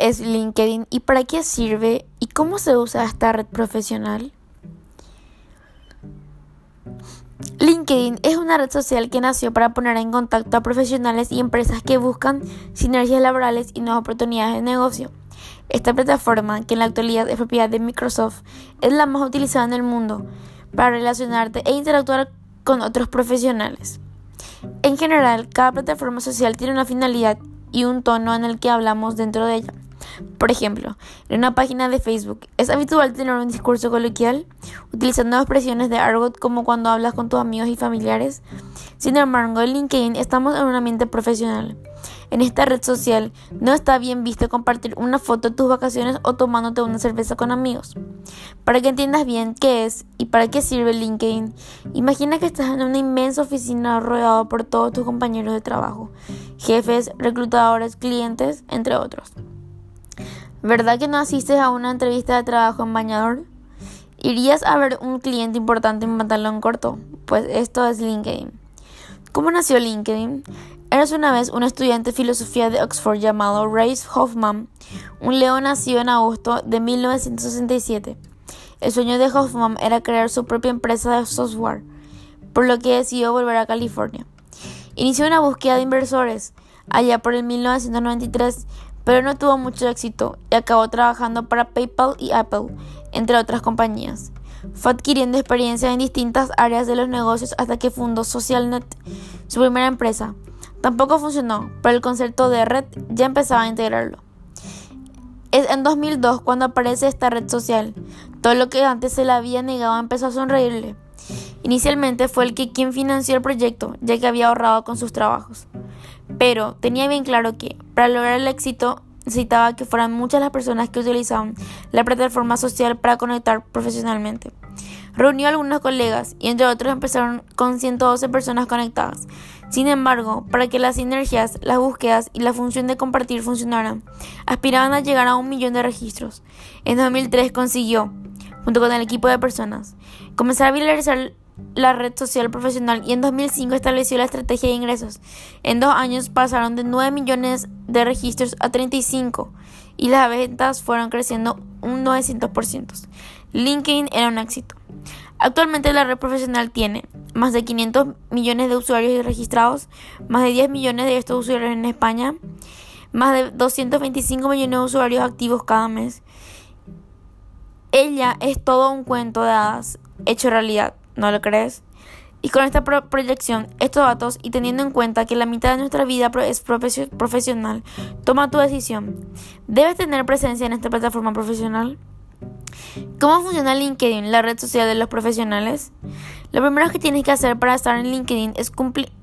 es LinkedIn y para qué sirve y cómo se usa esta red profesional? LinkedIn es una red social que nació para poner en contacto a profesionales y empresas que buscan sinergias laborales y nuevas oportunidades de negocio. Esta plataforma, que en la actualidad es propiedad de Microsoft, es la más utilizada en el mundo para relacionarte e interactuar con otros profesionales. En general, cada plataforma social tiene una finalidad y un tono en el que hablamos dentro de ella. Por ejemplo, en una página de Facebook es habitual tener un discurso coloquial utilizando expresiones de argot como cuando hablas con tus amigos y familiares. Sin embargo, en LinkedIn estamos en un ambiente profesional. En esta red social no está bien visto compartir una foto de tus vacaciones o tomándote una cerveza con amigos. Para que entiendas bien qué es y para qué sirve LinkedIn, imagina que estás en una inmensa oficina rodeado por todos tus compañeros de trabajo, jefes, reclutadores, clientes, entre otros. ¿Verdad que no asistes a una entrevista de trabajo en bañador? ¿Irías a ver un cliente importante en pantalón corto? Pues esto es LinkedIn. ¿Cómo nació LinkedIn? Eres una vez un estudiante de filosofía de Oxford llamado Race Hoffman. Un león nacido en agosto de 1967. El sueño de Hoffman era crear su propia empresa de software, por lo que decidió volver a California. Inició una búsqueda de inversores allá por el 1993, pero no tuvo mucho éxito y acabó trabajando para PayPal y Apple, entre otras compañías. Fue adquiriendo experiencia en distintas áreas de los negocios hasta que fundó SocialNet, su primera empresa. Tampoco funcionó, pero el concepto de red ya empezaba a integrarlo. Es en 2002 cuando aparece esta red social. Todo lo que antes se le había negado empezó a sonreírle. Inicialmente fue el que quien financió el proyecto, ya que había ahorrado con sus trabajos pero tenía bien claro que para lograr el éxito necesitaba que fueran muchas las personas que utilizaban la plataforma social para conectar profesionalmente. Reunió a algunos colegas y entre otros empezaron con 112 personas conectadas. Sin embargo, para que las sinergias, las búsquedas y la función de compartir funcionaran, aspiraban a llegar a un millón de registros. En 2003 consiguió, junto con el equipo de personas, comenzar a viralizar la red social profesional y en 2005 estableció la estrategia de ingresos. En dos años pasaron de 9 millones de registros a 35 y las ventas fueron creciendo un 900%. LinkedIn era un éxito. Actualmente la red profesional tiene más de 500 millones de usuarios registrados, más de 10 millones de estos usuarios en España, más de 225 millones de usuarios activos cada mes. Ella es todo un cuento de hadas hecho realidad. ¿No lo crees? Y con esta proyección, estos datos y teniendo en cuenta que la mitad de nuestra vida es profesional, toma tu decisión. ¿Debes tener presencia en esta plataforma profesional? ¿Cómo funciona LinkedIn, la red social de los profesionales? Lo primero que tienes que hacer para estar en LinkedIn es,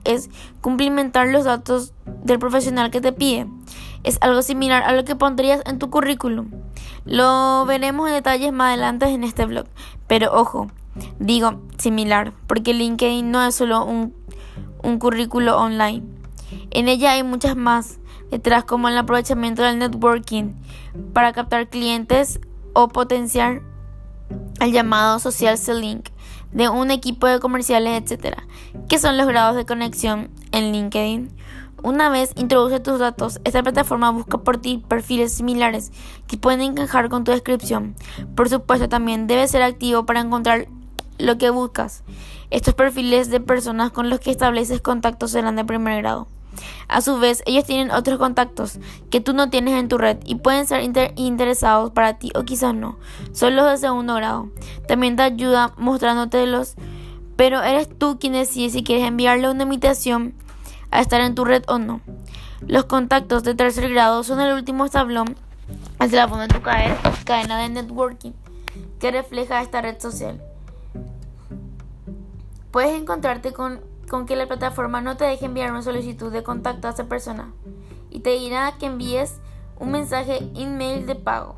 es cumplimentar los datos del profesional que te pide. Es algo similar a lo que pondrías en tu currículum. Lo veremos en detalles más adelante en este blog. Pero ojo, Digo similar, porque LinkedIn no es solo un, un currículo online. En ella hay muchas más detrás, como el aprovechamiento del networking para captar clientes o potenciar el llamado social selling de un equipo de comerciales, etc. ¿Qué son los grados de conexión en LinkedIn? Una vez introduce tus datos, esta plataforma busca por ti perfiles similares que pueden encajar con tu descripción. Por supuesto, también debe ser activo para encontrar lo que buscas. Estos perfiles de personas con los que estableces contactos serán de primer grado. A su vez, ellos tienen otros contactos que tú no tienes en tu red y pueden ser interesados para ti o quizás no. Son los de segundo grado. También te ayuda mostrándotelos, pero eres tú quien decide si quieres enviarle una invitación a estar en tu red o no. Los contactos de tercer grado son el último establón al teléfono de tu cadena de networking que refleja esta red social. Puedes encontrarte con, que la plataforma no te deje enviar una solicitud de contacto a esa persona y te dirá que envíes un mensaje email de pago.